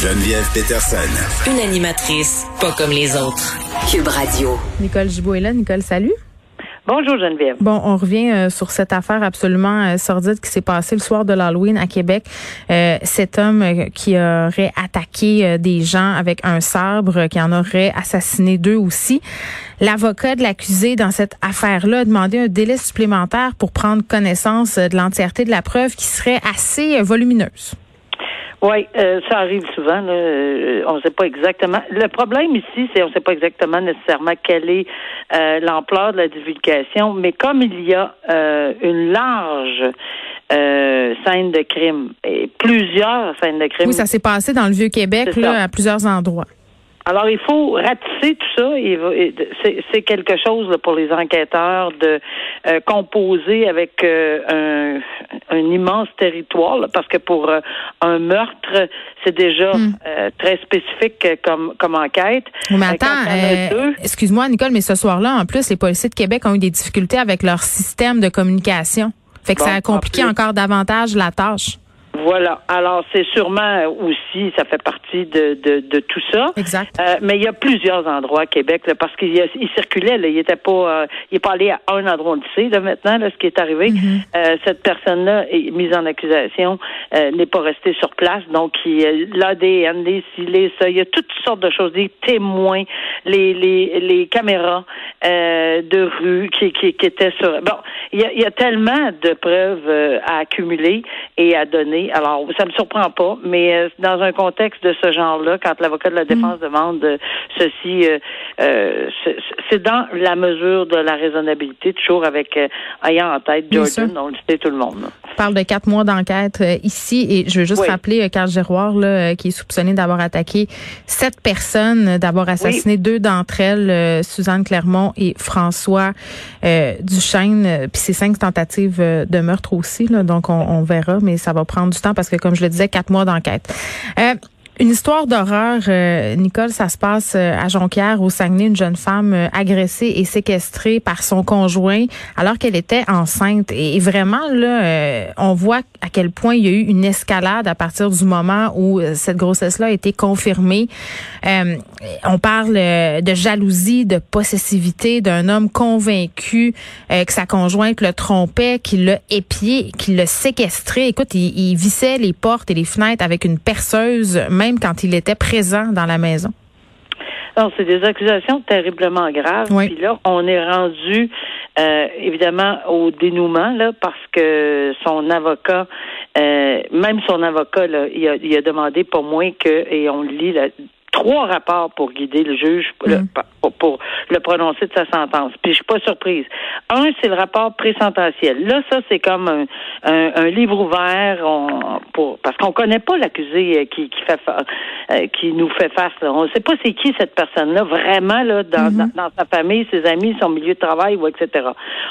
Geneviève Peterson. Une animatrice pas comme les autres. Cube Radio. Nicole Gibault est là. Nicole, salut. Bonjour Geneviève. Bon, on revient euh, sur cette affaire absolument euh, sordide qui s'est passée le soir de l'Halloween à Québec. Euh, cet homme qui aurait attaqué des gens avec un sabre, qui en aurait assassiné deux aussi. L'avocat de l'accusé dans cette affaire-là a demandé un délai supplémentaire pour prendre connaissance de l'entièreté de la preuve qui serait assez volumineuse. Oui, euh, ça arrive souvent. Là. Euh, on ne sait pas exactement. Le problème ici, c'est on ne sait pas exactement nécessairement quelle est euh, l'ampleur de la divulgation, mais comme il y a une large scène de crime et plusieurs scènes de crime. Oui, ça s'est passé dans le vieux Québec là, à plusieurs endroits. Alors, il faut ratisser tout ça. C'est quelque chose pour les enquêteurs de euh, composer avec euh, un, immense territoire, parce que pour euh, un meurtre, c'est déjà hmm. très spécifique comme, comme enquête. Mais attends, excuse-moi, Nicole, mais ce soir-là, en plus, les policiers de Québec ont eu des difficultés avec leur système de communication. Fait que ça a compliqué encore davantage la tâche. Voilà. Alors, c'est sûrement aussi, ça fait partie de, de, de tout ça. Exact. Euh, mais il y a plusieurs endroits à Québec, là, parce qu'il il circulait, là, il était pas, euh, il est pas allé à un endroit, on le sait, là, maintenant, là, ce qui est arrivé. Mm-hmm. euh, cette personne-là est mise en accusation, euh, n'est pas restée sur place, donc l'ADN, les les ça, il y a toutes sortes de choses, des témoins, les, les, les caméras de rue qui, qui, qui étaient sur. Bon, il y a, il y a tellement de preuves à accumuler et à donner alors, ça me surprend pas, mais euh, dans un contexte de ce genre-là, quand l'avocat de la défense mm. demande euh, ceci, euh, c'est dans la mesure de la raisonnabilité, toujours avec ayant en tête Jordan, on le sait tout le monde. On parle de quatre mois d'enquête ici, et je veux juste rappeler Carl Giroir, là, qui est soupçonné d'avoir attaqué sept personnes, d'avoir assassiné deux d'entre elles, Suzanne Clermont et François Duchesne, puis c'est cinq tentatives de meurtre aussi, là, donc on, on verra, mais ça va prendre du parce que, comme je le disais, quatre mois d'enquête. Euh, une histoire d'horreur, euh, Nicole, ça se passe euh, à Jonquière, au Saguenay, une jeune femme euh, agressée et séquestrée par son conjoint alors qu'elle était enceinte. Et, vraiment, là, on voit à quel point il y a eu une escalade à partir du moment où cette grossesse-là a été confirmée. on parle de jalousie, de possessivité d'un homme convaincu que sa conjointe le trompait, qu'il l'a épié, qu'il l'a séquestré. Écoute, il, il vissait les portes et les fenêtres avec une perceuse, même quand il était présent dans la maison? Non, c'est des accusations terriblement graves. Puis là, on est rendu euh, évidemment au dénouement là, parce que son avocat, euh, même son avocat, là, il, a, il a demandé pour moins que, et on lit là, trois rapports pour guider le juge mm. pour, le prononcer de sa sentence. Puis je suis pas surprise. Un, c'est le rapport présententiel. Là, ça c'est comme un, un, livre ouvert on, pour parce qu'on connaît pas l'accusé euh, qui, qui fait euh, qui nous fait face. Là. On sait pas c'est qui cette personne-là vraiment là dans, mm-hmm. dans, sa famille, ses amis, son milieu de travail ou etc.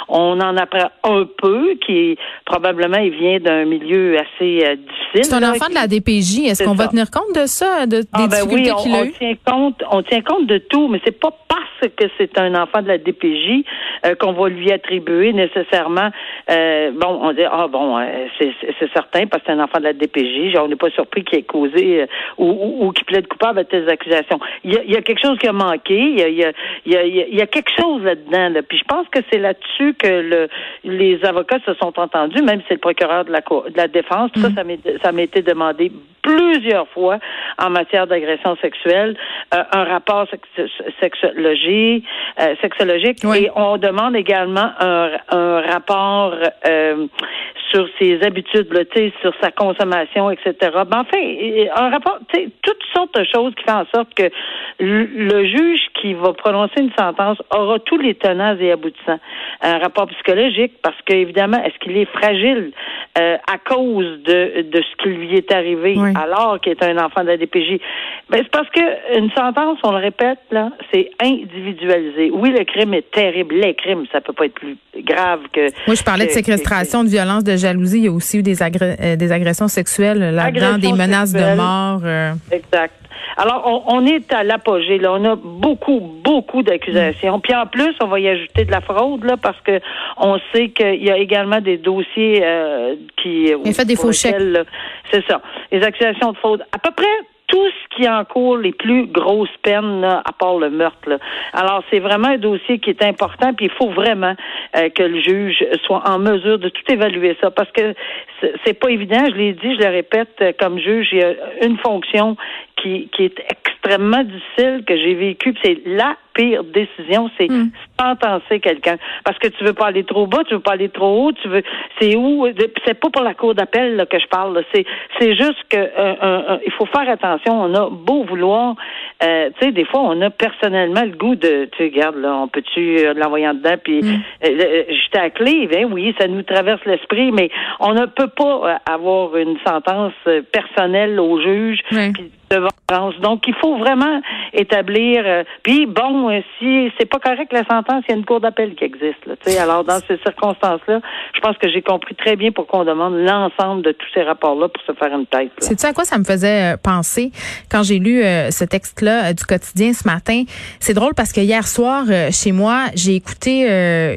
On en apprend un peu qui probablement il vient d'un milieu assez euh, difficile. C'est un enfant de la DPJ. Est-ce qu'on va tenir compte de ça, de, des ah, ben difficultés qu'il a on tient compte, on tient compte de tout, mais c'est pas parce que c'est un enfant de la DPJ euh, qu'on va lui attribuer nécessairement. Euh, bon, on dit ah bon, euh, c'est certain parce que c'est un enfant de la DPJ. on n'est pas surpris qu'il ait causé ou, ou, qu'il plaide coupable à tes accusations. Il y, a, quelque chose qui a manqué. Il y a, il y a, quelque chose là-dedans. Là. Puis je pense que c'est là-dessus que le, les avocats se sont entendus, même si c'est le procureur de la, de la défense. Tout ça, mm. ça m'a été demandé plusieurs fois en matière d'agression sexuelle, euh, un rapport sexologie, euh, sexologique, et on demande également un, un rapport euh, sur ses habitudes, là, sur sa consommation, etc. Ben, enfin, un rapport, toutes sortes de choses qui font en sorte que le juge qui va prononcer une sentence aura tous les tenants et aboutissants. Un rapport psychologique, parce qu'évidemment, est-ce qu'il est fragile euh, à cause de, de ce qui lui est arrivé alors qu'il est un enfant de la DPJ? Ben, c'est parce que une sentence, on le répète, là, c'est individualisé. Oui, le crime est terrible. Les crimes, ça peut pas être plus grave que. Moi, je parlais de séquestration, de violence, de jalousie. Il y a aussi eu des, euh, des agressions sexuelles là-dedans, des menaces de mort. Euh. Exact. Alors, on, est à l'apogée. Là, on a beaucoup, beaucoup d'accusations. Mm. Puis en plus, on va y ajouter de la fraude là, parce que on sait qu'il y a également des dossiers euh, qui. Il fait des faux chèques. C'est ça. Les accusations de fraude. À peu près tout ce qui encourt les plus grosses peines, à part le meurtre. Alors, c'est vraiment un dossier qui est important, puis il faut vraiment euh, que le juge soit en mesure de tout évaluer ça, parce que c'est pas évident, je l'ai dit, je le répète, euh, comme juge, il y a une fonction qui, qui est extrêmement difficile que j'ai vécue, c'est la pire décision, c'est mm. sentencer quelqu'un. Parce que tu veux pas aller trop bas, tu veux pas aller trop haut, tu veux c'est où c'est pas pour la cour d'appel que je parle, c'est c'est juste que euh, il faut faire attention, on a beau vouloir euh, tu sais des fois on a personnellement le goût de tu regardes là, on peut-tu euh, l'envoyer en dedans puis mm. j'étais à clé, ben oui, ça nous traverse l'esprit mais on ne peut pas avoir une sentence personnelle au juge devant donc, il faut vraiment établir. Euh, puis, bon, euh, si c'est pas correct la sentence, il y a une cour d'appel qui existe. Là, alors, dans ces circonstances-là, je pense que j'ai compris très bien pourquoi on demande l'ensemble de tous ces rapports-là pour se faire une tête. C'est à quoi ça me faisait euh, penser quand j'ai lu ce texte-là du quotidien ce matin? C'est drôle parce que hier soir, chez moi, j'ai écouté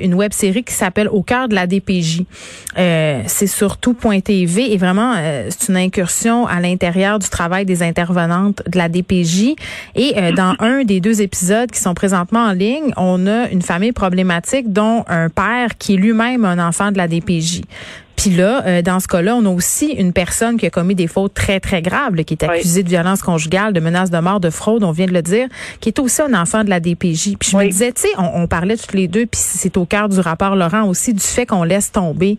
une web série qui s'appelle Au cœur de la DPJ. c'est sur tout.tv et vraiment, c'est une incursion à l'intérieur du travail des de la DPJ. Et euh, dans un des deux épisodes qui sont présentement en ligne, on a une famille problématique dont un père qui est lui-même un enfant de la DPJ. Puis là, euh, dans ce cas-là, on a aussi une personne qui a commis des fautes très, très graves, qui est accusée de violence conjugale, de menace de mort, de fraude, on vient de le dire, qui est aussi un enfant de la DPJ. Puis je me disais, tu sais, on, on, parlait toutes les deux, puis c'est au cœur du rapport Laurent aussi, du fait qu'on laisse tomber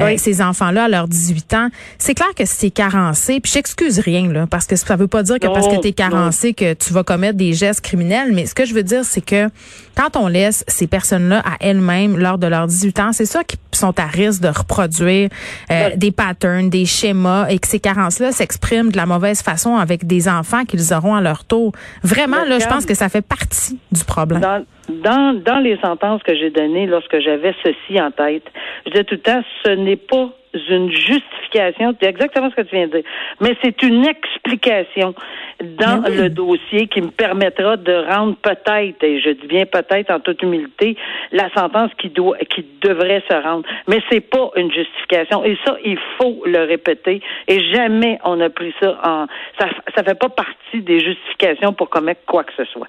euh, ces enfants-là à leurs 18 ans. C'est clair que c'est carencé, puis j'excuse rien, là, parce que ça veut pas dire que parce que tu es carencé que tu vas commettre des gestes criminels, mais ce que je veux dire, c'est que quand on laisse ces personnes-là à elles-mêmes lors de leurs 18 ans, c'est ça qui sont à risque de reproduire euh, des patterns, des schémas et que ces carences-là s'expriment de la mauvaise façon avec des enfants qu'ils auront à leur tour. Vraiment, là, je pense que ça fait partie du problème. Dans, dans, les sentences que j'ai données lorsque j'avais ceci en tête, je disais tout le temps, ce n'est pas une justification, c'est exactement ce que tu viens de dire, mais c'est une explication dans ben le dossier qui me permettra de rendre peut-être, et je dis bien peut-être en toute humilité, la sentence qui doit, qui devrait se rendre. Mais c'est pas une justification. Et ça, il faut le répéter. Et jamais on a pris ça en, ça, ça fait pas partie des justifications pour commettre quoi que ce soit.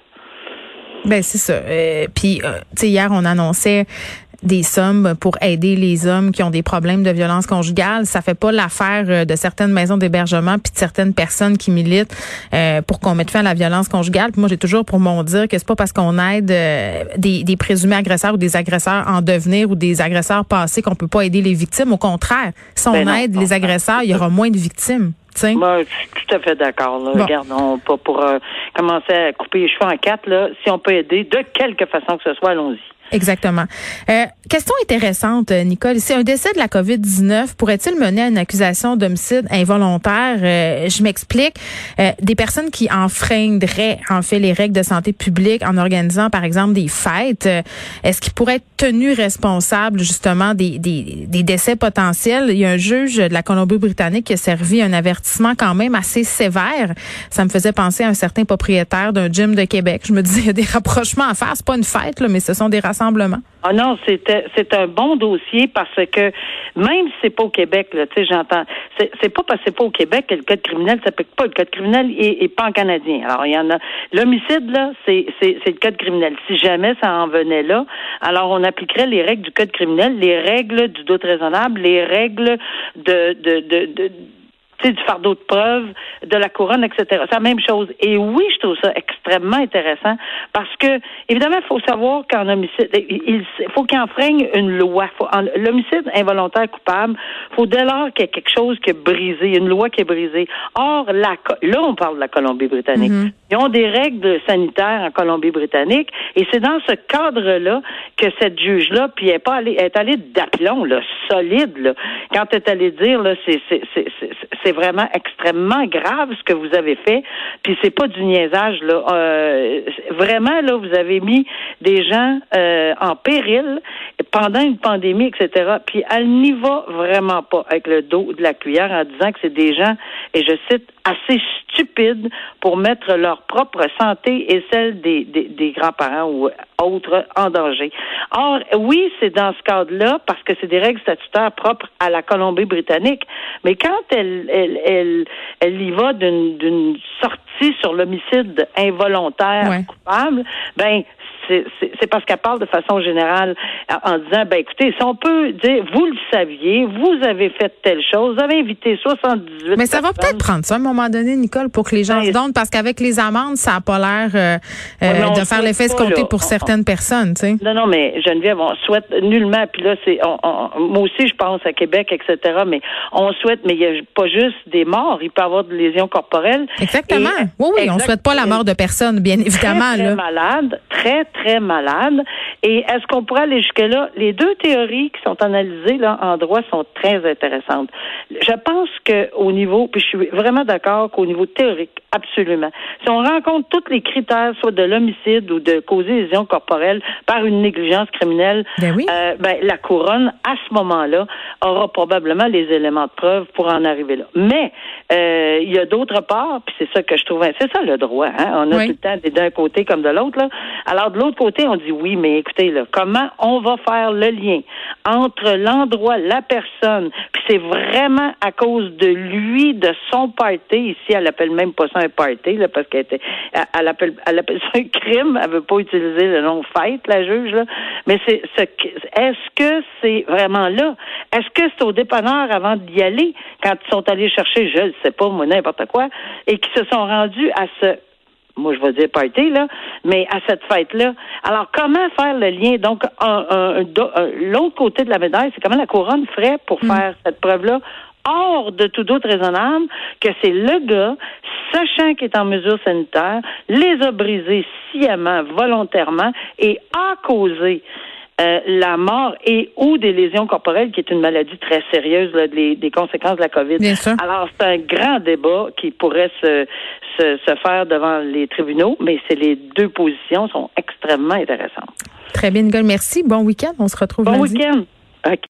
Ben c'est ça. Euh, puis, euh, tu sais, hier on annonçait des sommes pour aider les hommes qui ont des problèmes de violence conjugale. Ça fait pas l'affaire euh, de certaines maisons d'hébergement puis de certaines personnes qui militent euh, pour qu'on mette fin à la violence conjugale. moi, j'ai toujours pour mon dire que c'est pas parce qu'on aide euh, des, des, présumés agresseurs ou des agresseurs en devenir ou des agresseurs passés qu'on peut pas aider les victimes. Au contraire, si on ben aide les agresseurs, il y aura moins de victimes. Moi, je suis tout à fait d'accord. Bon. Regardons pas pour commencer à couper les cheveux en quatre. Là, si on peut aider de quelque façon que ce soit, allons-y. Exactement. Euh, question intéressante, Nicole. Si un décès de la COVID-19 pourrait-il mener à une accusation d'homicide involontaire? Euh, je m'explique. Euh, des personnes qui enfreindraient en fait les règles de santé publique en organisant, par exemple, des fêtes, euh, est-ce qu'ils pourraient être tenus responsables justement des, des, des, décès potentiels? Il y a un juge de la Colombie-Britannique qui a servi un avertissement quand même assez sévère. Ça me faisait penser à un certain propriétaire d'un gym de Québec. Je me disais, il y a des rapprochements à faire. C'est pas une fête, là, mais ce sont des ah non, c'était c'est un bon dossier parce que même si c'est pas au Québec, là, tu sais, j'entends, c'est pas parce que c'est pas au Québec que le code criminel s'applique pas. Le code criminel est, pas en canadien. Alors il y en a l'homicide là, c'est c'est le code criminel. Si jamais ça en venait là, alors on appliquerait les règles du code criminel, les règles du doute raisonnable, les règles de, de, de du fardeau de preuve, de la couronne, etc. C'est la même chose. Et oui, je trouve ça extrêmement intéressant parce que, évidemment, il faut savoir qu'en homicide, il faut qu'il enfreigne une loi. L'homicide involontaire coupable, faut dès lors qu'il y ait quelque chose qui est brisé, une loi qui est brisée. Or, la, là, on parle de la Colombie-Britannique. Mm-hmm. Ils ont des règles sanitaires en Colombie-Britannique et c'est dans ce cadre-là que cette juge-là, puis elle est pas allée, elle est allée d'aplomb, là, solide, là. Quand elle est allée dire, là, c'est, c'est, vraiment extrêmement grave ce que vous avez fait. Puis c'est pas du niaisage là. Euh, vraiment là, vous avez mis des gens euh, en péril pendant une pandémie, etc. Puis elle n'y va vraiment pas avec le dos de la cuillère en disant que c'est des gens, et je cite, assez stupides pour mettre leur propre santé et celle des, des, des grands-parents ou autres en danger. Or, oui, c'est dans ce cadre-là, parce que c'est des règles statutaires propres à la Colombie-Britannique, mais quand elle, elle, elle, elle y va d'une sortie sur l'homicide involontaire coupable, ben c'est parce qu'elle parle de façon générale en disant, ben écoutez, si on peut dire, vous le saviez, vous avez fait telle chose, vous avez invité 78 Mais ça va peut-être prendre ça à un moment donné, Nicole, pour que les gens ben, se donnent, parce qu'avec les amendes, ça n'a pas l'air euh, euh, de faire l'effet escompté pour certaines personnes, tu sais. Non, non, mais Geneviève, on souhaite nullement, puis là, c'est, moi aussi, je pense à Québec, etc., mais on souhaite, mais il n'y a pas juste des morts, il peut y avoir des lésions corporelles. Exactement. oui, oui, on souhaite pas la mort de personne, bien évidemment. Très, très malade, très, très malade. Et est-ce qu'on pourrait aller jusque-là? Les deux théories qui sont analysées là, en droit sont très intéressantes. Je pense qu'au niveau, puis je suis vraiment d'accord qu'au niveau théorique, absolument. Si on rencontre tous les critères, soit de l'homicide ou de causer lésion corporelle par une négligence criminelle, ben, oui. euh, ben la couronne, à ce moment-là, aura probablement les éléments de preuve pour en arriver là. Mais euh, il y a d'autre part, puis c'est ça que je trouve, c'est ça le droit. Hein? On a tout le temps d'un côté comme de l'autre. Là. Alors de l'autre côté, on dit oui, mais écoutez, là, comment on va faire le lien entre l'endroit, la personne, puis c'est vraiment à cause de lui, de son party. Ici, elle appelle même pas ça un party, là, parce qu'elle était, elle, appelle, elle appelle ça un crime. Elle veut pas utiliser le nom fête, la juge, là. Mais c'est, est-ce que c'est vraiment là? Est-ce que c'est au dépanneur avant d'y aller, quand ils sont allés chercher, je ne sais pas, moi, n'importe quoi, et qui se sont rendus à ce moi je vais dire party, là, mais à cette fête-là. Alors, comment faire le lien? Donc, l'autre côté de la médaille, c'est comment la couronne ferait pour mm. faire cette preuve-là hors de tout doute raisonnable que c'est le gars, sachant qu'il est en mesure sanitaire, les a brisés sciemment, volontairement et a causé euh, la mort et ou des lésions corporelles, qui est une maladie très sérieuse, là, des, des, conséquences de la COVID. Bien sûr. Alors, c'est un grand débat qui pourrait se, se, se faire devant les tribunaux, mais c'est les deux positions sont extrêmement intéressantes. Très bien, Nicole. Merci. Bon week-end. On se retrouve Bon week-end.